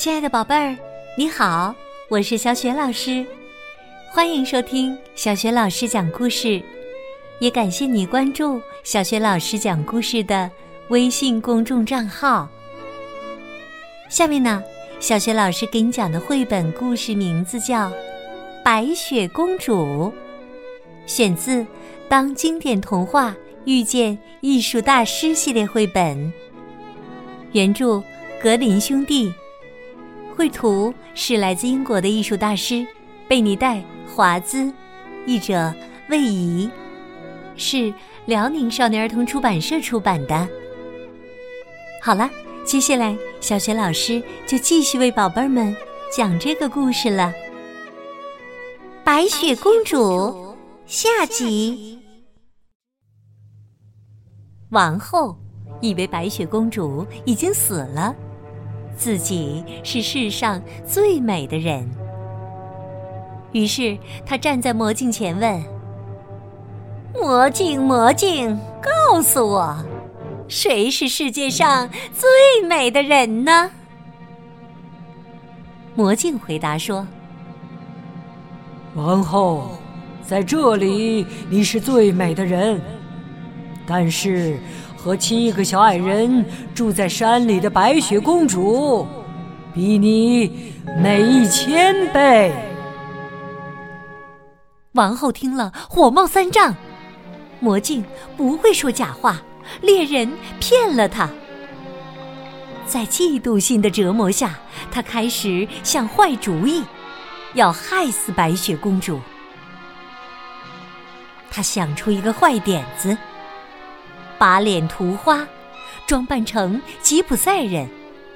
亲爱的宝贝儿，你好，我是小雪老师，欢迎收听小雪老师讲故事，也感谢你关注小雪老师讲故事的微信公众账号。下面呢，小雪老师给你讲的绘本故事名字叫《白雪公主》，选自《当经典童话遇见艺术大师》系列绘本，原著格林兄弟。绘图是来自英国的艺术大师贝尼戴·华兹，译者魏怡，是辽宁少年儿童出版社出版的。好了，接下来小雪老师就继续为宝贝儿们讲这个故事了，《白雪公主》下集。王后以为白雪公主已经死了。自己是世上最美的人，于是他站在魔镜前问：“魔镜，魔镜，告诉我，谁是世界上最美的人呢？”魔镜回答说：“王后，在这里你是最美的人，但是……”和七个小矮人住在山里的白雪公主，比你美一千倍。王后听了，火冒三丈。魔镜不会说假话，猎人骗了他。在嫉妒心的折磨下，他开始想坏主意，要害死白雪公主。他想出一个坏点子。把脸涂花，装扮成吉普赛人，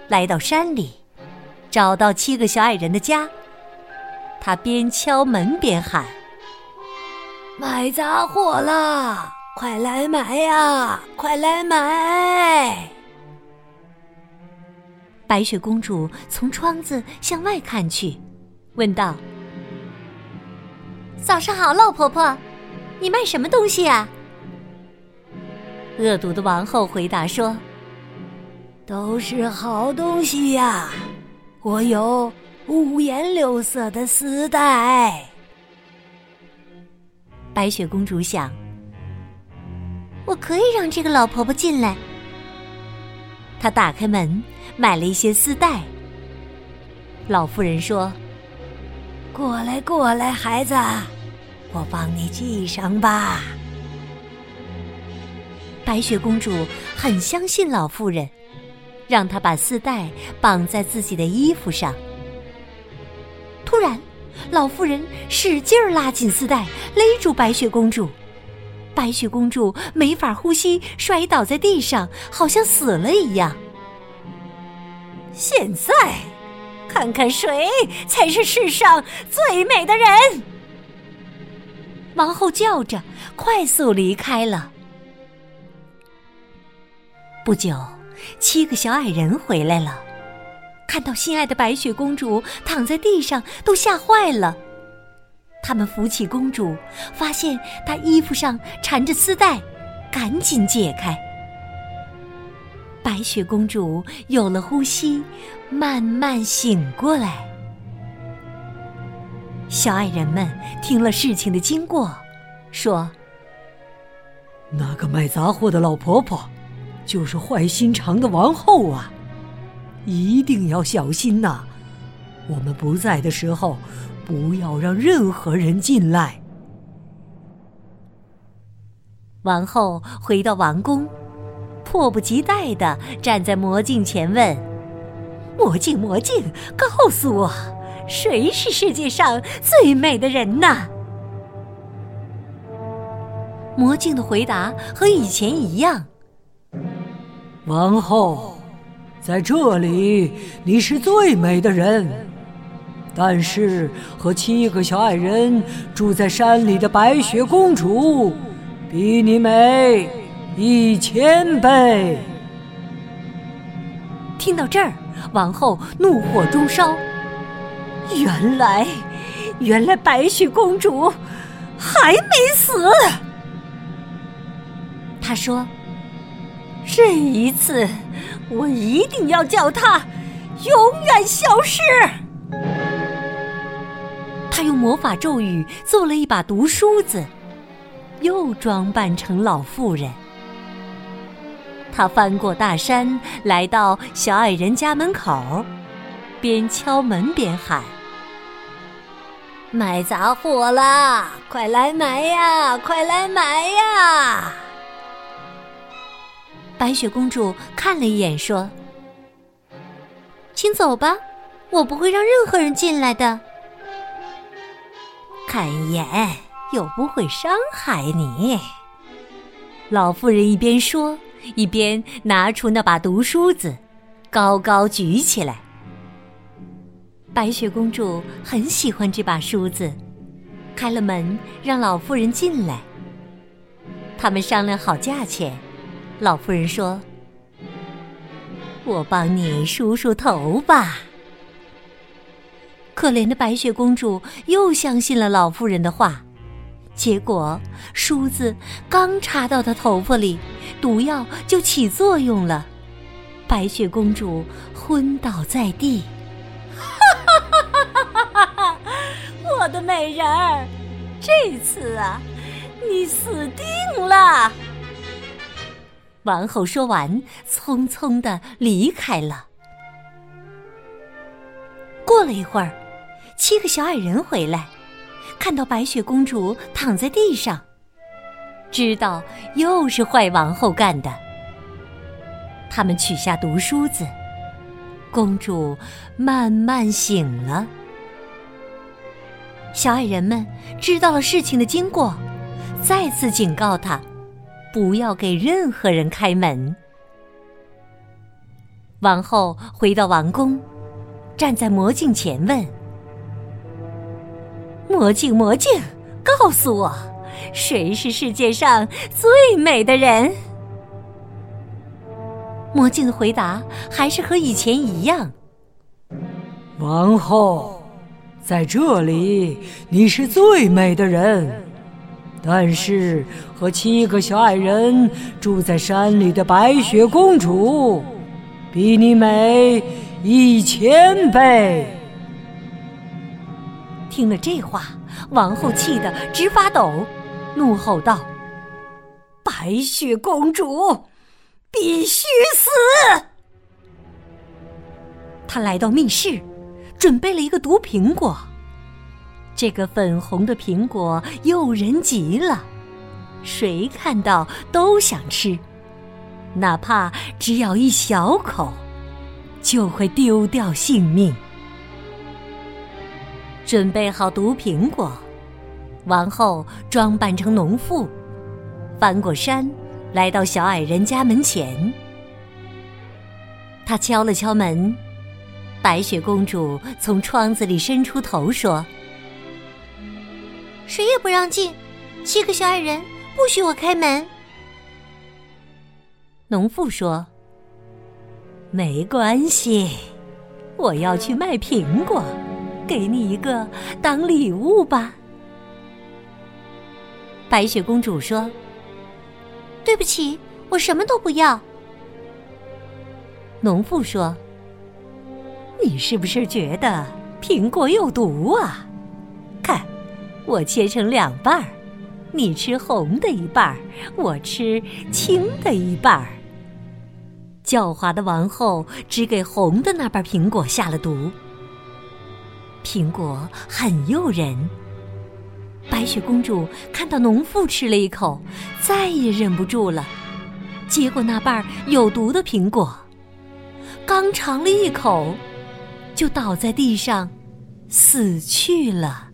来到山里，找到七个小矮人的家。他边敲门边喊：“买杂货啦！快来买呀！快来买！”白雪公主从窗子向外看去，问道：“早上好，老婆婆，你卖什么东西呀？”恶毒的王后回答说：“都是好东西呀，我有五颜六色的丝带。”白雪公主想：“我可以让这个老婆婆进来。”她打开门，买了一些丝带。老妇人说：“过来，过来，孩子，我帮你系上吧。”白雪公主很相信老妇人，让她把丝带绑在自己的衣服上。突然，老妇人使劲拉紧丝带，勒住白雪公主。白雪公主没法呼吸，摔倒在地上，好像死了一样。现在，看看谁才是世上最美的人！王后叫着，快速离开了。不久，七个小矮人回来了，看到心爱的白雪公主躺在地上，都吓坏了。他们扶起公主，发现她衣服上缠着丝带，赶紧解开。白雪公主有了呼吸，慢慢醒过来。小矮人们听了事情的经过，说：“那个卖杂货的老婆婆。”就是坏心肠的王后啊！一定要小心呐！我们不在的时候，不要让任何人进来。王后回到王宫，迫不及待的站在魔镜前问：“魔镜，魔镜，告诉我，谁是世界上最美的人呢？”魔镜的回答和以前一样。王后，在这里你是最美的人，但是和七个小矮人住在山里的白雪公主，比你美一千倍。听到这儿，王后怒火中烧，原来，原来白雪公主还没死。她说。这一次，我一定要叫他永远消失。他用魔法咒语做了一把毒梳子，又装扮成老妇人。他翻过大山，来到小矮人家门口，边敲门边喊：“卖杂货啦，快来买呀，快来买呀！”白雪公主看了一眼，说：“请走吧，我不会让任何人进来的。看一眼又不会伤害你。”老妇人一边说。一边拿出那把毒梳子，高高举起来。白雪公主很喜欢这把梳子，开了门让老妇人进来。他们商量好价钱，老妇人说：“我帮你梳梳头吧。”可怜的白雪公主又相信了老妇人的话。结果，梳子刚插到她头发里，毒药就起作用了，白雪公主昏倒在地。哈哈哈哈哈！我的美人儿，这次啊，你死定了！王后说完，匆匆的离开了。过了一会儿，七个小矮人回来。看到白雪公主躺在地上，知道又是坏王后干的。他们取下毒梳子，公主慢慢醒了。小矮人们知道了事情的经过，再次警告她，不要给任何人开门。王后回到王宫，站在魔镜前问。魔镜，魔镜，告诉我，谁是世界上最美的人？魔镜的回答还是和以前一样。王后，在这里你是最美的人，但是和七个小矮人住在山里的白雪公主，比你美一千倍。听了这话，王后气得直发抖，怒吼道：“白雪公主必须死！”她来到密室，准备了一个毒苹果。这个粉红的苹果诱人极了，谁看到都想吃，哪怕只咬一小口，就会丢掉性命。准备好毒苹果，王后装扮成农妇，翻过山，来到小矮人家门前。她敲了敲门，白雪公主从窗子里伸出头说：“谁也不让进，七个小矮人不许我开门。”农妇说：“没关系，我要去卖苹果。”给你一个当礼物吧，白雪公主说：“对不起，我什么都不要。”农妇说：“你是不是觉得苹果有毒啊？我切成两半儿，你吃红的一半儿，我吃青的一半儿。”狡猾的王后只给红的那半苹果下了毒。苹果很诱人。白雪公主看到农妇吃了一口，再也忍不住了。结果那半有毒的苹果，刚尝了一口，就倒在地上，死去了。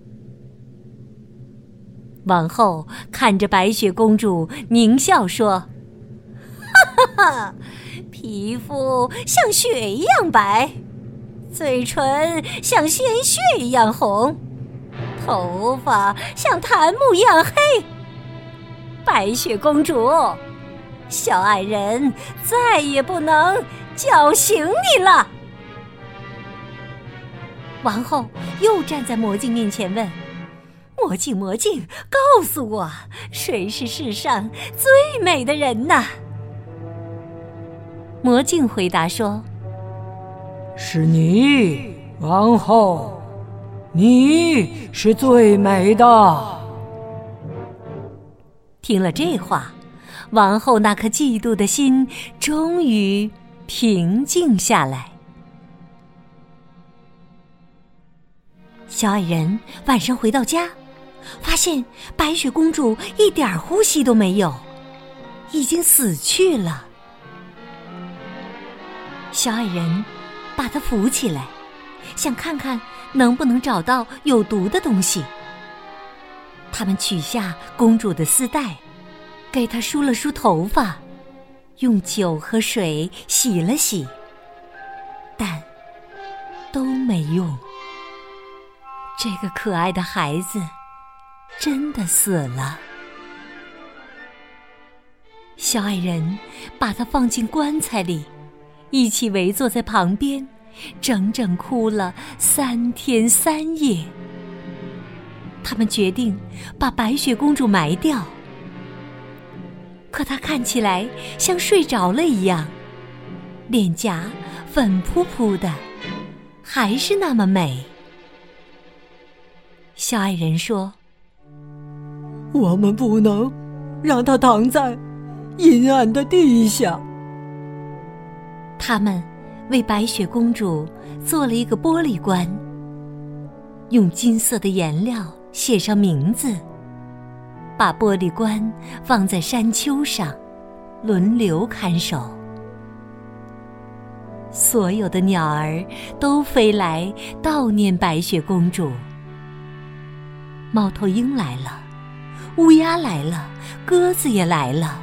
王后看着白雪公主，狞笑说：“哈哈哈，皮肤像雪一样白。”嘴唇像鲜血一样红，头发像檀木一样黑。白雪公主，小矮人再也不能叫醒你了。王后又站在魔镜面前问：“魔镜，魔镜，告诉我，谁是世上最美的人呐？”魔镜回答说。是你，王后，你是最美的。听了这话，王后那颗嫉妒的心终于平静下来。小矮人晚上回到家，发现白雪公主一点呼吸都没有，已经死去了。小矮人把她扶起来，想看看能不能找到有毒的东西。他们取下公主的丝带，给她梳了梳头发，用酒和水洗了洗，但都没用。这个可爱的孩子真的死了。小矮人把他放进棺材里，一起围坐在旁边，整整哭了三天三夜。他们决定把白雪公主埋掉，可她看起来像睡着了一样，脸颊粉扑扑的，还是那么美。小矮人说：“我们不能让她躺在阴暗的地下。”他们为白雪公主做了一个玻璃棺，用金色的颜料。写上名字，把玻璃棺放在山丘上，轮流看守。所有的鸟儿都飞来悼念白雪公主。猫头鹰来了，乌鸦来了，鸽子也来了。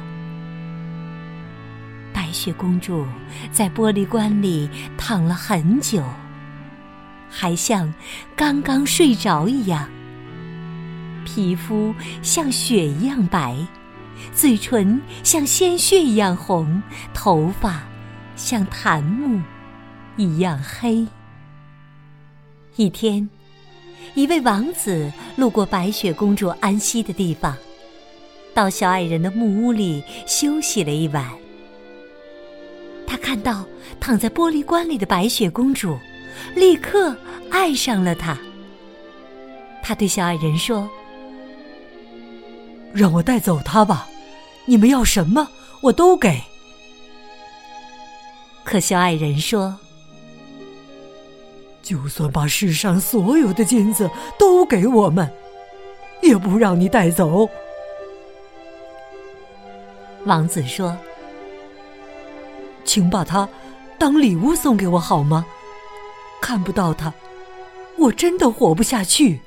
白雪公主在玻璃棺里躺了很久，还像刚刚睡着一样。皮肤像雪一样白，嘴唇像鲜血一样红，头发像檀木一样黑。一天，一位王子路过白雪公主安息的地方，到小矮人的木屋里休息了一晚。他看到躺在玻璃棺里的白雪公主，立刻爱上了她。他对小矮人说。让我带走她吧，你们要什么我都给。可小矮人说：“就算把世上所有的金子都给我们，也不让你带走。”王子说：“请把它当礼物送给我好吗？看不到它，我真的活不下去。”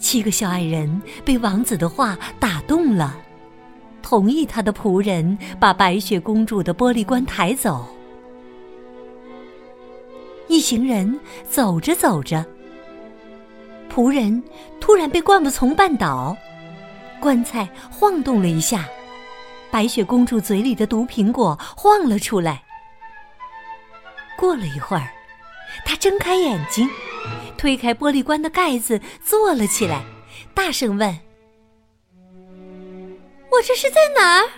七个小矮人被王子的话打动了，同意他的仆人把白雪公主的玻璃棺抬走。一行人走着走着，仆人突然被灌木丛绊倒，棺材晃动了一下，白雪公主嘴里的毒苹果晃了出来。过了一会儿，她睁开眼睛。推开玻璃棺的盖子，坐了起来，大声问：“我这是在哪儿？”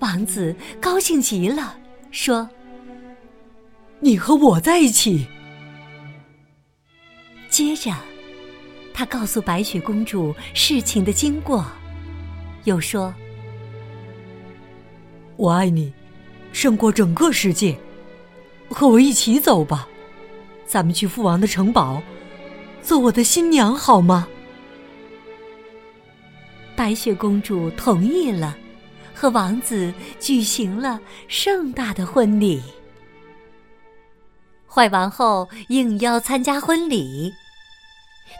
王子高兴极了，说：“你和我在一起。”接着，他告诉白雪公主事情的经过，又说：“我爱你，胜过整个世界，和我一起走吧。”咱们去父王的城堡，做我的新娘好吗？白雪公主同意了，和王子举行了盛大的婚礼。坏王后应邀参加婚礼，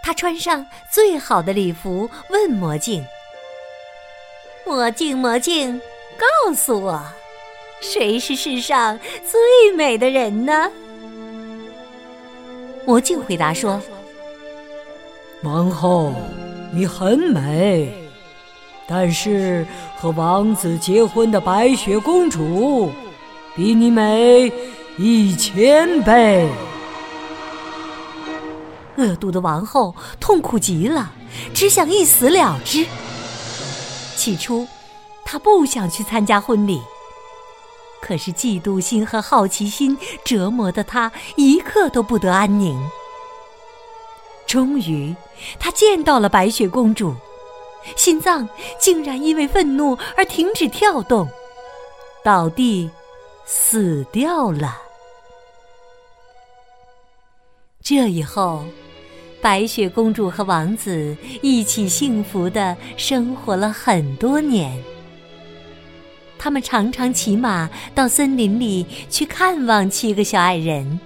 她穿上最好的礼服，问魔镜：“魔镜，魔镜，告诉我，谁是世上最美的人呢？”魔镜回答说：“王后，你很美，但是和王子结婚的白雪公主比你美一千倍。”恶毒的王后痛苦极了，只想一死了之。起初，她不想去参加婚礼，可是嫉妒心和好奇心折磨的她一刻都不得安宁。终于，她见到了白雪公主，心脏竟然因为愤怒而停止跳动，倒地死掉了。这以后，白雪公主和王子一起幸福的生活了很多年。他们常常骑马到森林里去看望七个小矮人，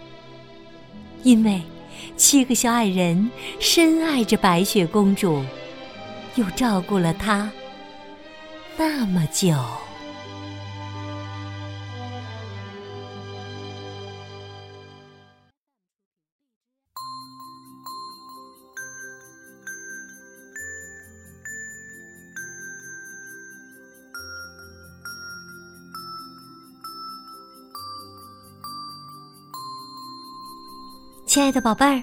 因为。七个小矮人深爱着白雪公主，又照顾了她那么久。亲爱的宝贝儿，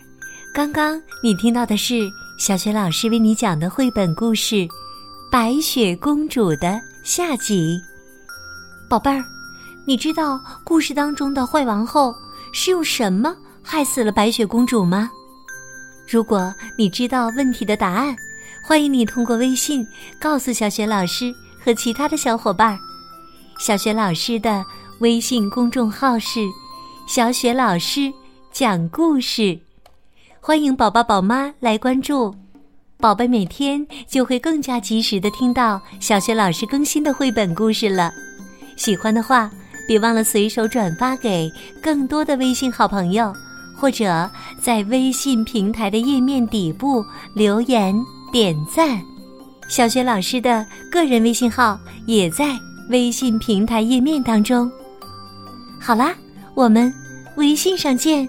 刚刚你听到的是小雪老师为你讲的绘本故事《白雪公主》的下集。宝贝儿，你知道故事当中的坏王后是用什么害死了白雪公主吗？如果你知道问题的答案，欢迎你通过微信告诉小雪老师和其他的小伙伴。小雪老师的微信公众号是“小雪老师”。讲故事，欢迎宝宝宝妈来关注，宝贝每天就会更加及时的听到小学老师更新的绘本故事了。喜欢的话，别忘了随手转发给更多的微信好朋友，或者在微信平台的页面底部留言点赞。小学老师的个人微信号也在微信平台页面当中。好啦，我们微信上见。